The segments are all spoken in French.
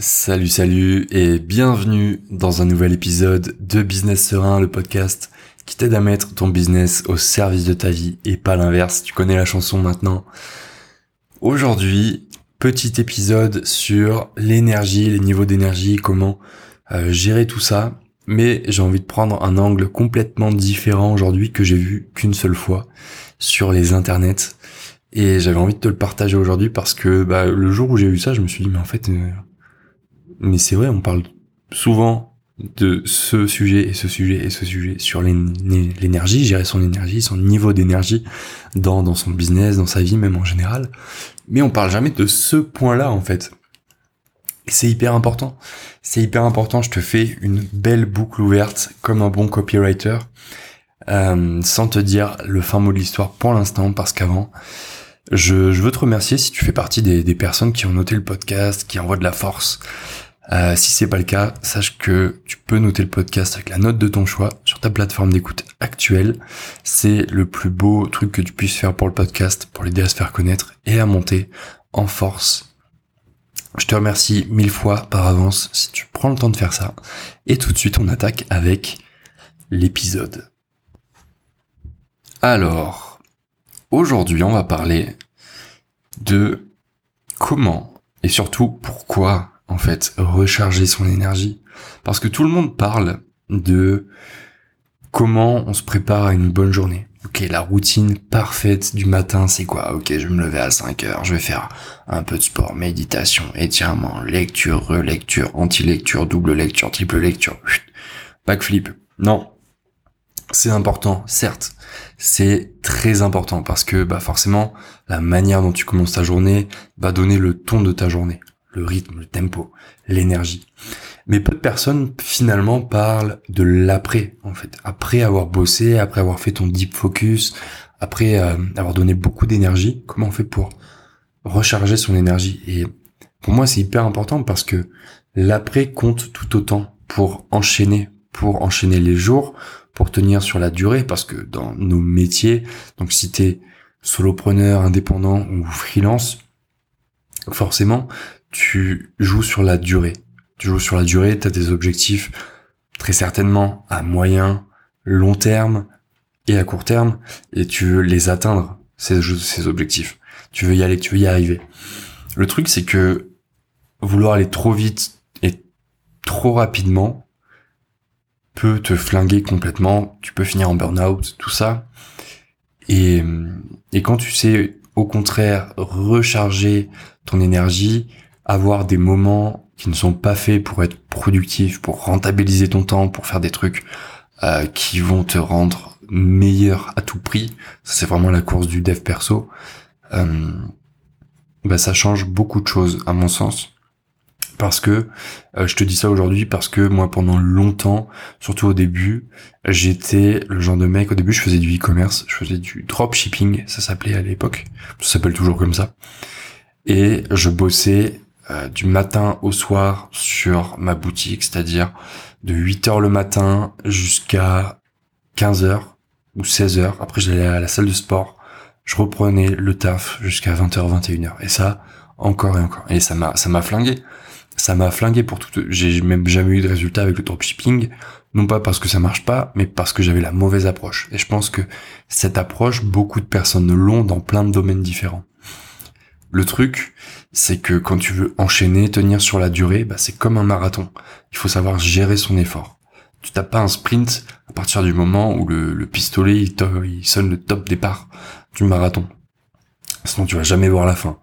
Salut, salut et bienvenue dans un nouvel épisode de Business Serein, le podcast qui t'aide à mettre ton business au service de ta vie et pas l'inverse. Tu connais la chanson maintenant. Aujourd'hui, petit épisode sur l'énergie, les niveaux d'énergie, comment euh, gérer tout ça. Mais j'ai envie de prendre un angle complètement différent aujourd'hui que j'ai vu qu'une seule fois sur les internets. Et j'avais envie de te le partager aujourd'hui parce que bah, le jour où j'ai vu ça, je me suis dit mais en fait euh, mais c'est vrai, on parle souvent de ce sujet et ce sujet et ce sujet sur l'énergie, gérer son énergie, son niveau d'énergie dans, son business, dans sa vie même en général. Mais on parle jamais de ce point-là en fait. C'est hyper important. C'est hyper important, je te fais une belle boucle ouverte comme un bon copywriter. Euh, sans te dire le fin mot de l'histoire pour l'instant parce qu'avant je, veux te remercier si tu fais partie des personnes qui ont noté le podcast, qui envoient de la force, euh, si c'est pas le cas, sache que tu peux noter le podcast avec la note de ton choix sur ta plateforme d'écoute actuelle. C'est le plus beau truc que tu puisses faire pour le podcast, pour l'aider à se faire connaître et à monter en force. Je te remercie mille fois par avance si tu prends le temps de faire ça. Et tout de suite, on attaque avec l'épisode. Alors, aujourd'hui, on va parler de comment et surtout pourquoi en fait, recharger son énergie. Parce que tout le monde parle de comment on se prépare à une bonne journée. Ok, la routine parfaite du matin, c'est quoi? Ok, je vais me lever à 5 heures, je vais faire un peu de sport, méditation, étirement, lecture, relecture, anti-lecture, double lecture, triple lecture, backflip. Non, c'est important, certes, c'est très important parce que bah forcément la manière dont tu commences ta journée va donner le ton de ta journée le rythme, le tempo, l'énergie. Mais peu de personnes finalement parlent de l'après, en fait. Après avoir bossé, après avoir fait ton deep focus, après euh, avoir donné beaucoup d'énergie, comment on fait pour recharger son énergie? Et pour moi, c'est hyper important parce que l'après compte tout autant pour enchaîner, pour enchaîner les jours, pour tenir sur la durée, parce que dans nos métiers, donc si t'es solopreneur, indépendant ou freelance, forcément, tu joues sur la durée. Tu joues sur la durée, tu as des objectifs très certainement à moyen, long terme et à court terme, et tu veux les atteindre, ces, ces objectifs. Tu veux y aller, tu veux y arriver. Le truc, c'est que vouloir aller trop vite et trop rapidement peut te flinguer complètement. Tu peux finir en burn-out, tout ça. Et, et quand tu sais, au contraire, recharger ton énergie, avoir des moments qui ne sont pas faits pour être productif, pour rentabiliser ton temps, pour faire des trucs euh, qui vont te rendre meilleur à tout prix. Ça c'est vraiment la course du dev perso. Euh, bah ça change beaucoup de choses à mon sens. Parce que euh, je te dis ça aujourd'hui parce que moi pendant longtemps, surtout au début, j'étais le genre de mec. Au début, je faisais du e-commerce, je faisais du dropshipping, ça s'appelait à l'époque, ça s'appelle toujours comme ça. Et je bossais euh, du matin au soir sur ma boutique, c'est-à-dire de 8 heures le matin jusqu'à 15 heures ou 16 heures. Après, j'allais à la salle de sport. Je reprenais le taf jusqu'à 20h, 21h. Et ça, encore et encore. Et ça m'a, ça m'a flingué. Ça m'a flingué pour tout. J'ai même jamais eu de résultat avec le dropshipping. Non pas parce que ça marche pas, mais parce que j'avais la mauvaise approche. Et je pense que cette approche, beaucoup de personnes l'ont dans plein de domaines différents. Le truc, c'est que quand tu veux enchaîner, tenir sur la durée, bah, c'est comme un marathon. Il faut savoir gérer son effort. Tu tapes pas un sprint à partir du moment où le, pistolet il, sonne le top départ du marathon. Sinon tu vas jamais voir la fin.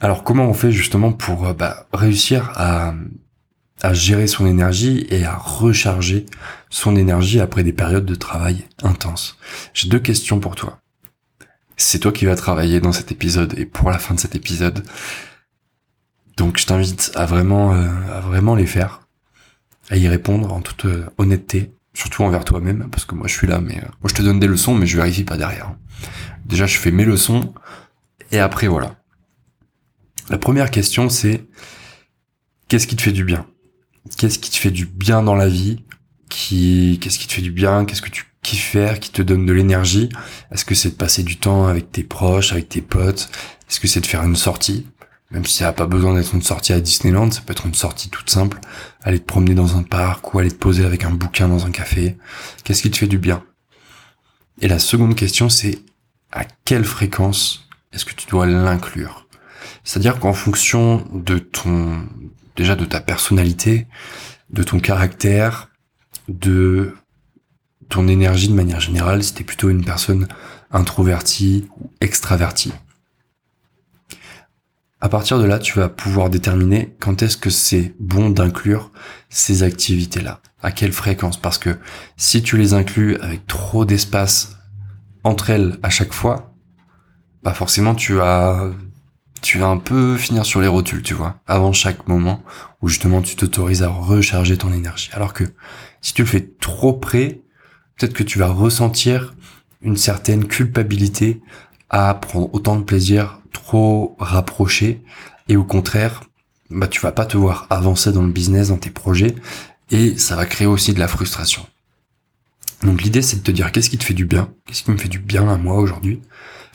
Alors comment on fait justement pour euh, bah, réussir à, à gérer son énergie et à recharger son énergie après des périodes de travail intenses? J'ai deux questions pour toi c'est toi qui vas travailler dans cet épisode et pour la fin de cet épisode. Donc je t'invite à vraiment, euh, à vraiment les faire, à y répondre en toute euh, honnêteté, surtout envers toi-même, parce que moi je suis là, mais euh, moi je te donne des leçons, mais je vérifie pas derrière. Déjà je fais mes leçons et après voilà. La première question c'est qu'est-ce qui te fait du bien? Qu'est-ce qui te fait du bien dans la vie Qui, qu'est-ce qui te fait du bien? Qu'est-ce que tu qui faire, qui te donne de l'énergie? Est-ce que c'est de passer du temps avec tes proches, avec tes potes? Est-ce que c'est de faire une sortie? Même si ça n'a pas besoin d'être une sortie à Disneyland, ça peut être une sortie toute simple. Aller te promener dans un parc ou aller te poser avec un bouquin dans un café. Qu'est-ce qui te fait du bien? Et la seconde question, c'est à quelle fréquence est-ce que tu dois l'inclure? C'est-à-dire qu'en fonction de ton, déjà de ta personnalité, de ton caractère, de ton énergie de manière générale, si t'es plutôt une personne introvertie ou extravertie. À partir de là, tu vas pouvoir déterminer quand est-ce que c'est bon d'inclure ces activités-là. À quelle fréquence? Parce que si tu les inclus avec trop d'espace entre elles à chaque fois, bah forcément tu vas tu vas un peu finir sur les rotules, tu vois, avant chaque moment où justement tu t'autorises à recharger ton énergie. Alors que si tu le fais trop près, peut-être que tu vas ressentir une certaine culpabilité à prendre autant de plaisir trop rapproché et au contraire, bah tu vas pas te voir avancer dans le business, dans tes projets et ça va créer aussi de la frustration. Donc l'idée c'est de te dire qu'est-ce qui te fait du bien, qu'est-ce qui me fait du bien à moi aujourd'hui,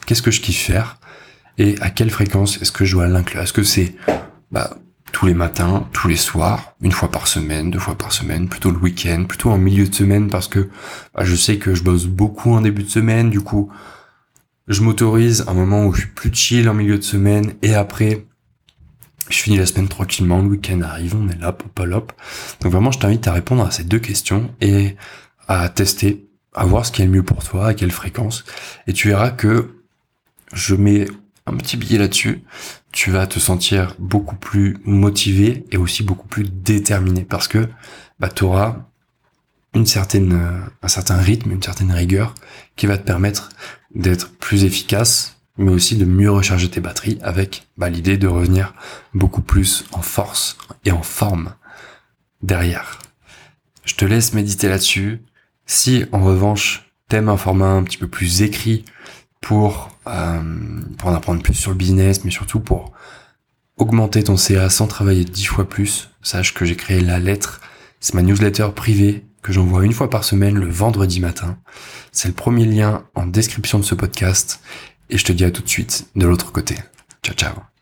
qu'est-ce que je kiffe faire? Et à quelle fréquence est-ce que je dois l'inclure? Est-ce que c'est bah, tous les matins, tous les soirs, une fois par semaine, deux fois par semaine, plutôt le week-end, plutôt en milieu de semaine parce que bah, je sais que je bosse beaucoup en début de semaine, du coup je m'autorise un moment où je suis plus chill en milieu de semaine et après je finis la semaine tranquillement, le week-end arrive, on est là, pop, hop. Donc vraiment, je t'invite à répondre à ces deux questions et à tester, à voir ce qui est le mieux pour toi, à quelle fréquence. Et tu verras que je mets un petit billet là-dessus. Tu vas te sentir beaucoup plus motivé et aussi beaucoup plus déterminé parce que bah, tu auras une certaine, euh, un certain rythme, une certaine rigueur qui va te permettre d'être plus efficace, mais aussi de mieux recharger tes batteries avec bah, l'idée de revenir beaucoup plus en force et en forme derrière. Je te laisse méditer là-dessus. Si en revanche t'aimes un format un petit peu plus écrit pour, euh, pour en apprendre plus sur le business, mais surtout pour augmenter ton CA sans travailler dix fois plus, sache que j'ai créé la lettre. C'est ma newsletter privée que j'envoie une fois par semaine le vendredi matin. C'est le premier lien en description de ce podcast et je te dis à tout de suite de l'autre côté. Ciao ciao